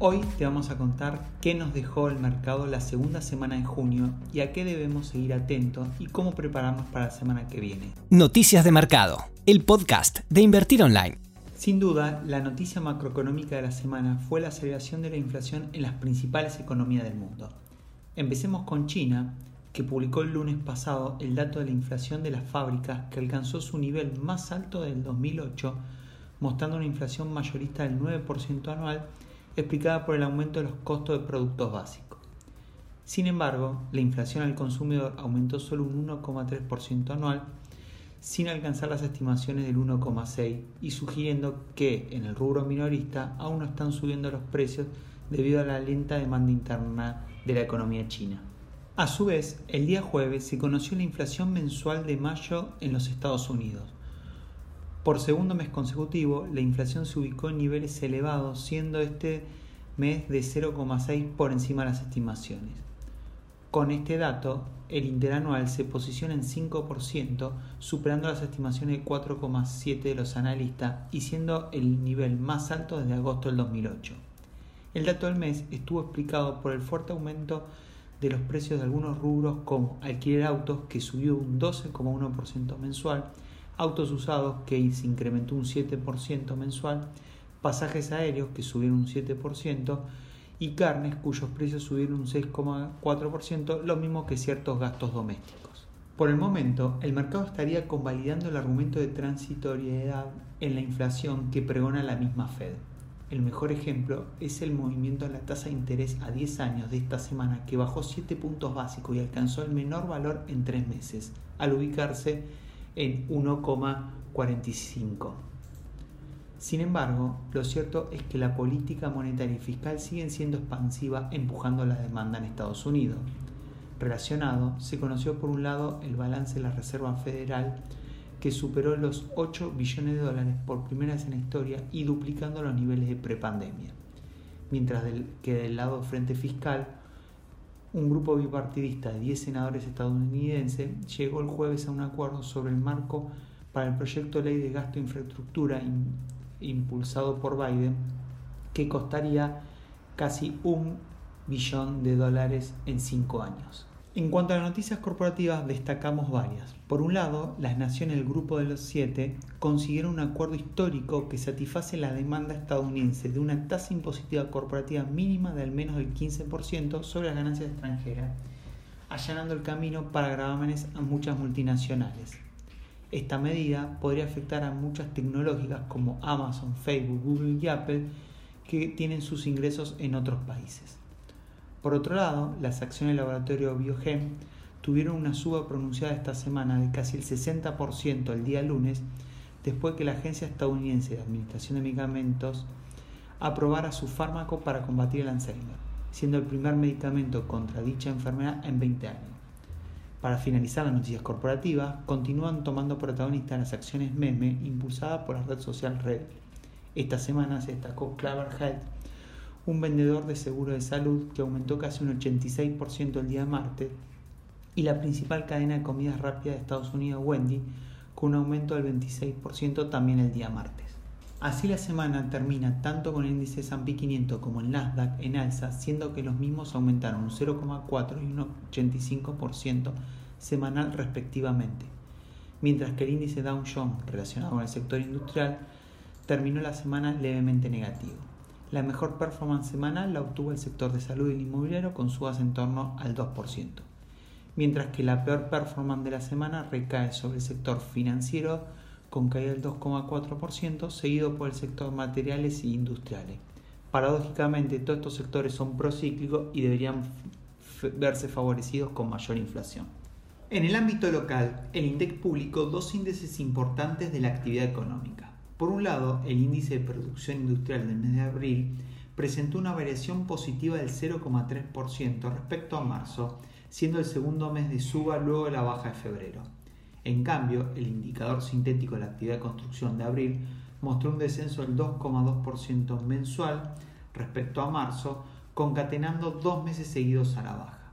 Hoy te vamos a contar qué nos dejó el mercado la segunda semana de junio y a qué debemos seguir atentos y cómo prepararnos para la semana que viene. Noticias de Mercado, el podcast de Invertir Online. Sin duda, la noticia macroeconómica de la semana fue la aceleración de la inflación en las principales economías del mundo. Empecemos con China, que publicó el lunes pasado el dato de la inflación de las fábricas que alcanzó su nivel más alto del 2008, mostrando una inflación mayorista del 9% anual explicada por el aumento de los costos de productos básicos. Sin embargo, la inflación al consumidor aumentó solo un 1,3% anual, sin alcanzar las estimaciones del 1,6% y sugiriendo que en el rubro minorista aún no están subiendo los precios debido a la lenta demanda interna de la economía china. A su vez, el día jueves se conoció la inflación mensual de mayo en los Estados Unidos. Por segundo mes consecutivo, la inflación se ubicó en niveles elevados, siendo este mes de 0,6 por encima de las estimaciones. Con este dato, el interanual se posiciona en 5%, superando las estimaciones de 4,7 de los analistas y siendo el nivel más alto desde agosto del 2008. El dato del mes estuvo explicado por el fuerte aumento de los precios de algunos rubros como alquiler autos que subió un 12,1% mensual, autos usados que se incrementó un 7% mensual, pasajes aéreos que subieron un 7% y carnes cuyos precios subieron un 6,4%, lo mismo que ciertos gastos domésticos. Por el momento, el mercado estaría convalidando el argumento de transitoriedad en la inflación que pregona la misma Fed. El mejor ejemplo es el movimiento de la tasa de interés a 10 años de esta semana que bajó 7 puntos básicos y alcanzó el menor valor en 3 meses, al ubicarse en 1,45. Sin embargo, lo cierto es que la política monetaria y fiscal siguen siendo expansiva empujando la demanda en Estados Unidos. Relacionado, se conoció por un lado el balance de la Reserva Federal que superó los 8 billones de dólares por primera vez en la historia y duplicando los niveles de prepandemia. Mientras que del lado frente fiscal, un grupo bipartidista de 10 senadores estadounidenses llegó el jueves a un acuerdo sobre el marco para el proyecto de ley de gasto de infraestructura impulsado por Biden que costaría casi un billón de dólares en cinco años. En cuanto a las noticias corporativas, destacamos varias. Por un lado, las naciones del Grupo de los Siete consiguieron un acuerdo histórico que satisface la demanda estadounidense de una tasa impositiva corporativa mínima de al menos el 15% sobre las ganancias extranjeras, allanando el camino para gravámenes a muchas multinacionales. Esta medida podría afectar a muchas tecnológicas como Amazon, Facebook, Google y Apple que tienen sus ingresos en otros países. Por otro lado, las acciones del laboratorio Biogen tuvieron una suba pronunciada esta semana de casi el 60% el día lunes después que la Agencia Estadounidense de Administración de Medicamentos aprobara su fármaco para combatir el Alzheimer, siendo el primer medicamento contra dicha enfermedad en 20 años. Para finalizar las noticias corporativas, continúan tomando protagonista las acciones meme impulsadas por la red social Red. Esta semana se destacó Clever Health, un vendedor de seguro de salud que aumentó casi un 86% el día martes, y la principal cadena de comidas rápidas de Estados Unidos, Wendy, con un aumento del 26% también el día martes. Así la semana termina tanto con el índice S&P 500 como el Nasdaq en alza, siendo que los mismos aumentaron un 0,4 y un 85% semanal respectivamente, mientras que el índice Dow Jones relacionado con el sector industrial terminó la semana levemente negativo. La mejor performance semanal la obtuvo el sector de salud y el inmobiliario con subas en torno al 2%, mientras que la peor performance de la semana recae sobre el sector financiero con caída del 2,4%, seguido por el sector materiales e industriales. Paradójicamente, todos estos sectores son procíclicos y deberían verse favorecidos con mayor inflación. En el ámbito local, el INDEC publicó dos índices importantes de la actividad económica. Por un lado, el índice de producción industrial del mes de abril presentó una variación positiva del 0,3% respecto a marzo, siendo el segundo mes de suba luego de la baja de febrero. En cambio, el indicador sintético de la actividad de construcción de abril mostró un descenso del 2,2% mensual respecto a marzo, concatenando dos meses seguidos a la baja.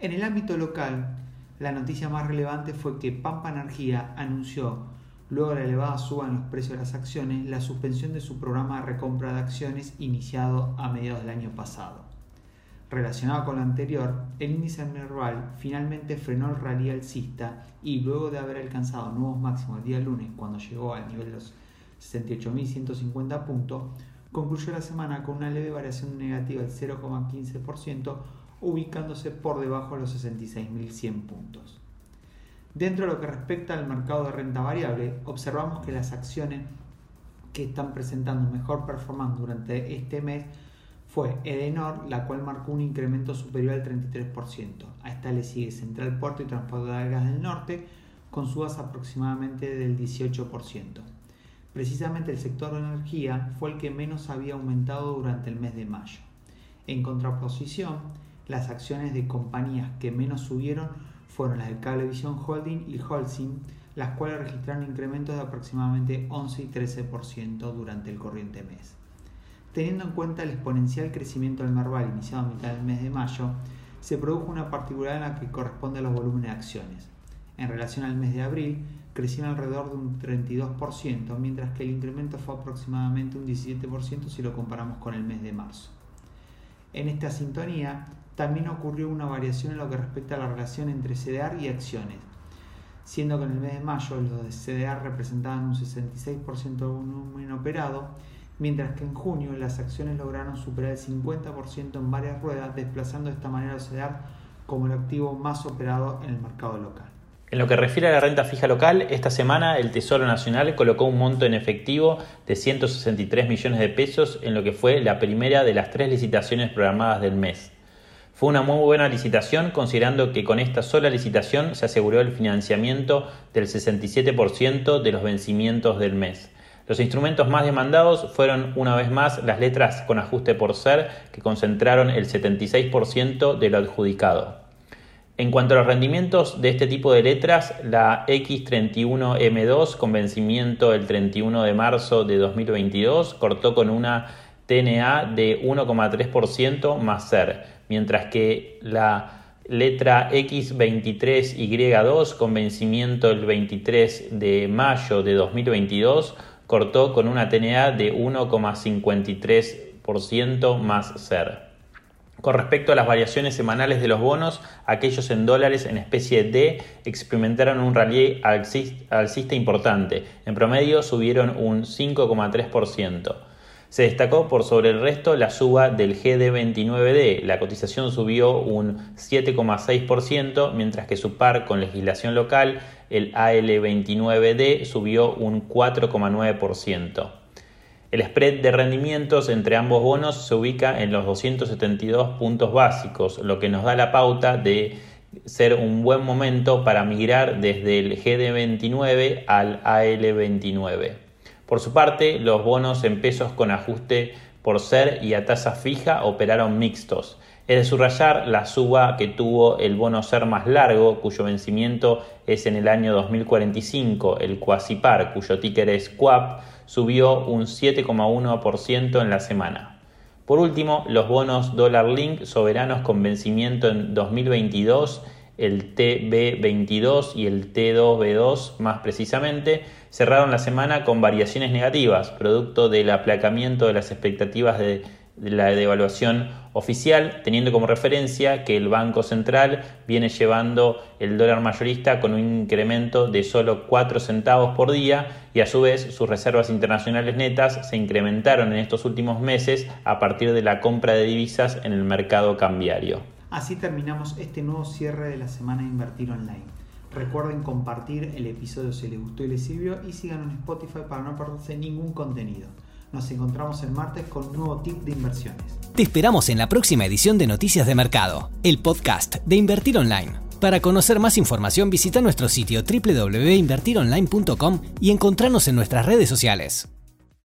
En el ámbito local, la noticia más relevante fue que Pampa Energía anunció luego de la elevada suba en los precios de las acciones, la suspensión de su programa de recompra de acciones iniciado a mediados del año pasado. Relacionado con lo anterior, el índice Merval finalmente frenó el rally alcista y luego de haber alcanzado nuevos máximos el día lunes cuando llegó al nivel de los 68.150 puntos, concluyó la semana con una leve variación negativa del 0,15%, ubicándose por debajo de los 66.100 puntos. Dentro de lo que respecta al mercado de renta variable, observamos que las acciones que están presentando mejor performance durante este mes fue Edenor, la cual marcó un incremento superior al 33%. A esta le sigue Central Puerto y Transporte de Gas del Norte, con subas aproximadamente del 18%. Precisamente el sector de energía fue el que menos había aumentado durante el mes de mayo. En contraposición, las acciones de compañías que menos subieron fueron las de Cablevisión Holding y Holcim, las cuales registraron incrementos de aproximadamente 11 y 13% durante el corriente mes. Teniendo en cuenta el exponencial crecimiento del Merval iniciado a mitad del mes de mayo, se produjo una particularidad en la que corresponde a los volúmenes de acciones. En relación al mes de abril, crecieron alrededor de un 32%, mientras que el incremento fue aproximadamente un 17% si lo comparamos con el mes de marzo. En esta sintonía, también ocurrió una variación en lo que respecta a la relación entre CDR y acciones, siendo que en el mes de mayo los de CDR representaban un 66% del volumen operado, mientras que en junio las acciones lograron superar el 50% en varias ruedas, desplazando de esta manera los CDR como el activo más operado en el mercado local. En lo que refiere a la renta fija local, esta semana el Tesoro Nacional colocó un monto en efectivo de 163 millones de pesos en lo que fue la primera de las tres licitaciones programadas del mes. Fue una muy buena licitación considerando que con esta sola licitación se aseguró el financiamiento del 67% de los vencimientos del mes. Los instrumentos más demandados fueron una vez más las letras con ajuste por ser que concentraron el 76% de lo adjudicado. En cuanto a los rendimientos de este tipo de letras, la X31M2 con vencimiento el 31 de marzo de 2022 cortó con una TNA de 1,3% más ser, mientras que la letra X23Y2 con vencimiento el 23 de mayo de 2022 cortó con una TNA de 1,53% más ser. Con respecto a las variaciones semanales de los bonos, aquellos en dólares en especie D experimentaron un rally alcista importante. En promedio subieron un 5,3%. Se destacó por sobre el resto la suba del GD29D. La cotización subió un 7,6%, mientras que su par con legislación local, el AL29D, subió un 4,9%. El spread de rendimientos entre ambos bonos se ubica en los 272 puntos básicos, lo que nos da la pauta de ser un buen momento para migrar desde el GD29 al AL29. Por su parte, los bonos en pesos con ajuste por ser y a tasa fija operaron mixtos. Es de subrayar la suba que tuvo el bono ser más largo, cuyo vencimiento es en el año 2045, el Quasipar, cuyo ticker es QUAP, subió un 7,1% en la semana. Por último, los bonos Dollar Link soberanos con vencimiento en 2022 el TB22 y el T2B2 más precisamente, cerraron la semana con variaciones negativas, producto del aplacamiento de las expectativas de, la devaluación oficial, teniendo como referencia que el Banco Central viene llevando el dólar mayorista con un incremento de solo 4 centavos por día y a su vez sus reservas internacionales netas se incrementaron en estos últimos meses a partir de la compra de divisas en el mercado cambiario. Así terminamos este nuevo cierre de la semana de Invertir Online. Recuerden compartir el episodio si les gustó y les sirvió y sigan en Spotify para no perderse ningún contenido. Nos encontramos el martes con un nuevo tip de inversiones. Te esperamos en la próxima edición de Noticias de Mercado, el podcast de Invertir Online. Para conocer más información visita nuestro sitio www.invertironline.com y encontrarnos en nuestras redes sociales.